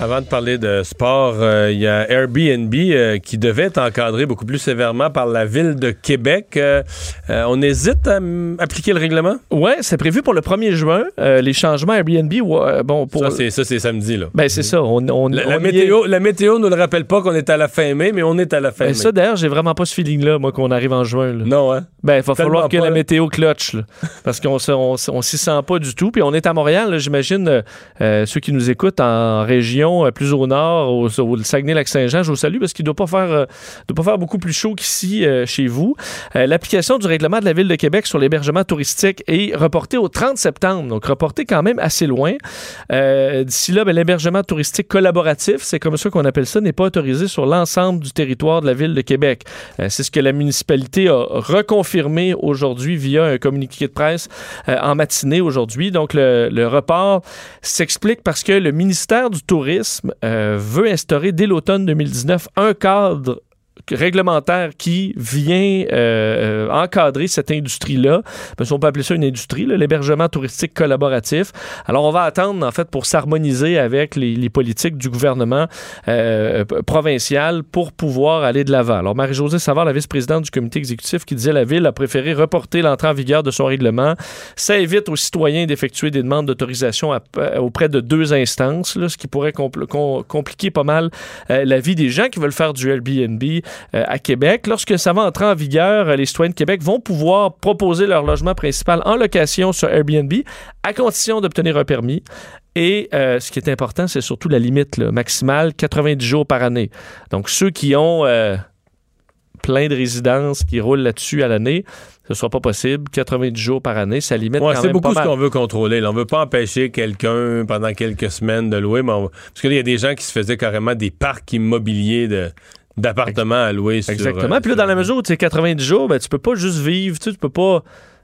Avant de parler de sport, euh, il y a Airbnb euh, qui devait être encadré beaucoup plus sévèrement par la ville de Québec. Euh, on hésite à appliquer le règlement? Oui, c'est prévu pour le 1er juin. les changements Airbnb, bon, pour... Ça, c'est, ça, c'est samedi, là. Ben, c'est ça. On, la, météo, la météo nous le rappelle pas qu'on est à la fin mai, mais on est à la fin ben, mai. Ça, d'ailleurs, j'ai vraiment pas ce feeling-là, moi, qu'on arrive en juin. Non, hein? Ben, il va falloir que la météo clutch, parce qu'on on, on, s'y sent pas du tout. Puis on est à Montréal, j'imagine, ceux qui nous écoutent en région euh, plus au nord, au, Saguenay-Lac-Saint-Jean. Je vous salue parce qu'il ne doit, pas faire, euh, doit pas faire beaucoup plus chaud qu'ici euh, chez vous. L'application du règlement de la Ville de Québec sur l'hébergement touristique est reportée au 30 septembre, donc reportée quand même assez loin. D'ici là, ben, l'hébergement touristique collaboratif, c'est comme ça qu'on appelle ça, n'est pas autorisé sur l'ensemble du territoire de la Ville de Québec. c'est ce que la municipalité a reconfirmé aujourd'hui via un communiqué de presse en matinée aujourd'hui. Donc, le, le report s'explique parce que le ministère du Tourisme euh, veut instaurer dès l'automne 2019 un cadre réglementaire qui vient euh, euh, encadrer cette industrie-là. Si on peut appeler ça une industrie, l'hébergement touristique collaboratif. Alors, on va attendre, en fait, pour s'harmoniser avec les, politiques du gouvernement euh, provincial pour pouvoir aller de l'avant. Alors, Marie-Josée Savard, la vice-présidente du comité exécutif, qui disait la Ville a préféré reporter l'entrée en vigueur de son règlement. Ça évite aux citoyens d'effectuer des demandes d'autorisation auprès de deux instances, ce qui pourrait compliquer pas mal la vie des gens qui veulent faire du Airbnb à Québec. Lorsque ça va entrer en vigueur, euh, les citoyens de Québec vont pouvoir proposer leur logement principal en location sur Airbnb à condition d'obtenir un permis. Et euh, ce qui est important, c'est surtout la limite maximale, 90 jours par année. Donc, ceux qui ont plein de résidences qui roulent là-dessus à l'année, ce ne sera pas possible. 90 jours par année, ça limite quand même C'est beaucoup ce qu'on veut contrôler. On ne veut pas empêcher quelqu'un pendant quelques semaines de louer, mais parce qu'il y a des gens qui se faisaient carrément des parcs immobiliers de d'appartements à louer. Exactement. Euh, Puis là, dans la mesure où tu es 90 jours, ben, tu peux pas juste vivre, tu, sais, peux pas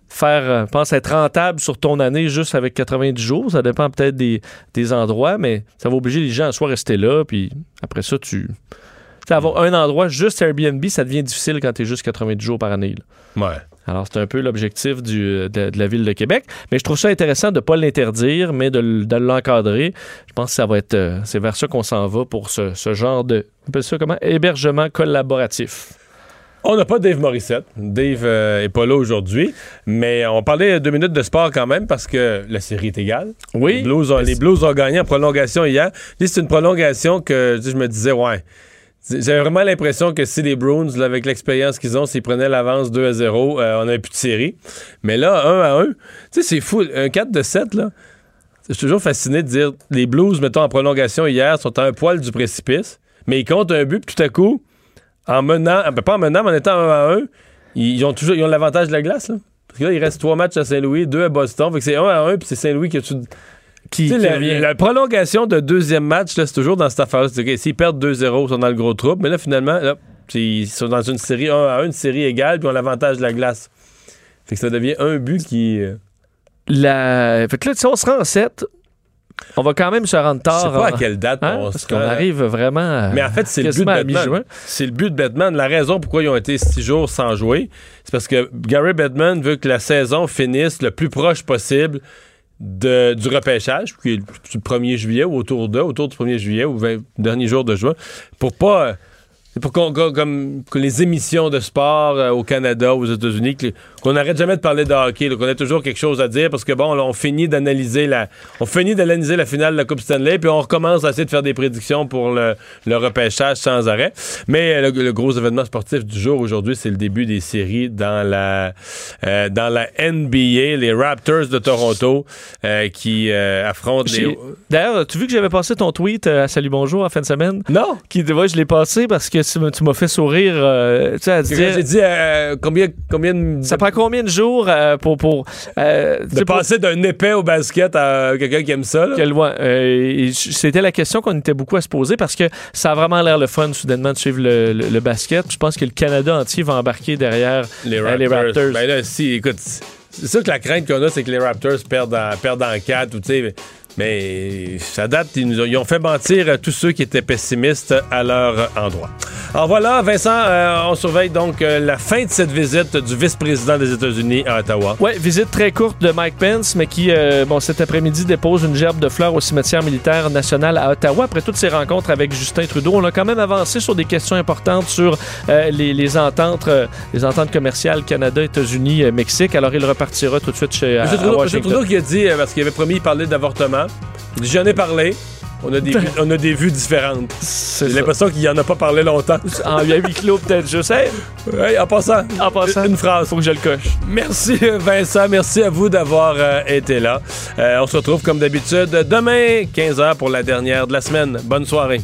faire, euh, pense être rentable sur ton année juste avec 90 jours. Ça dépend peut-être des, endroits, mais ça va obliger les gens à soit rester là, puis après ça, tu... sais, avoir un endroit juste Airbnb, ça devient difficile quand tu es juste 90 jours par année. Ouais. Alors, c'est un peu l'objectif de, de, la Ville de Québec. Mais je trouve ça intéressant de ne pas l'interdire, mais de, l'encadrer. Je pense que ça va être. Euh, c'est vers ça qu'on s'en va pour ce, genre de. On appelle ça comment? Hébergement collaboratif. On n'a pas Dave Morissette. Dave n'est euh, pas là aujourd'hui. Mais on parlait deux minutes de sport quand même parce que la série est égale. Oui. Les Blues ont, les Blues ont gagné en prolongation hier. C'est une prolongation que je me disais, ouais j'avais vraiment l'impression que si les Bruins, avec l'expérience qu'ils ont, s'ils prenaient l'avance 2 à 0, euh, on n'avait plus de série. Mais là, 1 à 1, tu sais, c'est fou. Un 4 de 7, là. Je suis toujours fasciné de dire les Blues, mettons, en prolongation hier, sont à un poil du précipice, mais ils comptent un but, puis tout à coup, en menant, ben, pas en menant, mais en étant 1 à 1, ils ont toujours l'avantage de la glace, là. Parce que là, il reste 3 matchs à Saint-Louis, 2 à Boston. Fait que c'est 1 à 1, puis c'est Saint-Louis qui a tout qui, la, prolongation de deuxième match, c'est toujours dans cette affaire-là. S'ils perdent 2-0, ils sont dans le gros trouble. Mais là, finalement, ils sont dans une série 1 à 1, une série égale, puis ont l'avantage de la glace. Fait que ça devient un but qui. Euh, la... Fait que là, si on se rend en 7, on va quand même se rendre tard. Je sais pas à quelle date hein? on Parce qu'on arrive vraiment. Mais en fait, c'est le but de Batman. C'est le but de Batman. La raison pourquoi ils ont été six jours sans jouer, c'est parce que Gary Batman veut que la saison finisse le plus proche possible de, du repêchage, qui est le 1er juillet ou autour de, autour du 1er juillet ou 20 dernier jour de juin, pour pas c'est pour qu'on, comme que les émissions de sport euh, au Canada, aux États-Unis, qu'on n'arrête jamais de parler de hockey, qu'on ait toujours quelque chose à dire parce que bon, on finit d'analyser la, on finit d'analyser la finale de la Coupe Stanley, puis on recommence à essayer de faire des prédictions pour le, repêchage sans arrêt. Mais euh, le, gros événement sportif du jour aujourd'hui, c'est le début des séries dans la, euh, dans la NBA, les Raptors de Toronto qui affrontent les. D'ailleurs, tu vu que j'avais passé ton tweet à Salut Bonjour en fin de semaine? Non. Qui, ouais, je l'ai passé parce que que tu m'as- fait sourire, euh, tu sais, à te Quand dire, J'ai dit euh, combien, combien de, ça prend combien de jours euh, pour... de pour- passer d'un épais au basket à quelqu'un qui aime ça. C'était la question qu'on était beaucoup à se poser parce que ça a vraiment l'air le fun, soudainement, de suivre le, le- le basket. Je pense que le Canada entier va embarquer derrière Les Raptors. les Raptors. Ben là, si, écoute, c'est sûr que la crainte qu'on a, c'est que les Raptors perdent en, perdent en 4 ou tu sais. Mais ça date, ils, nous ont, ils ont fait mentir à tous ceux qui étaient pessimistes à leur endroit. Alors voilà, Vincent, euh, on surveille donc euh, la fin de cette visite du vice-président des États-Unis à Ottawa. Ouais, visite très courte de Mike Pence, mais qui, euh, bon, cet après-midi, dépose une gerbe de fleurs au cimetière militaire national à Ottawa. Après toutes ces rencontres avec Justin Trudeau, on a quand même avancé sur des questions importantes sur les, les ententes, les ententes commerciales Canada, États-Unis, Mexique. Alors, il repartira tout de suite chez à, M. à Trudeau. Washington. Trudeau qui a dit, parce qu'il avait promis de parler d'avortement, il J'en ai parlé. On a des, vues- on a des vues différentes. C'est J'ai ça. l'impression qu'il en a pas parlé longtemps. En huis clos, peut-être, je sais. Ouais, en passant, En passant, une phrase. faut que je le coche. Merci Vincent, merci à vous d'avoir euh, été là. Euh, on se retrouve comme d'habitude demain, 15h pour la dernière de la semaine. Bonne soirée.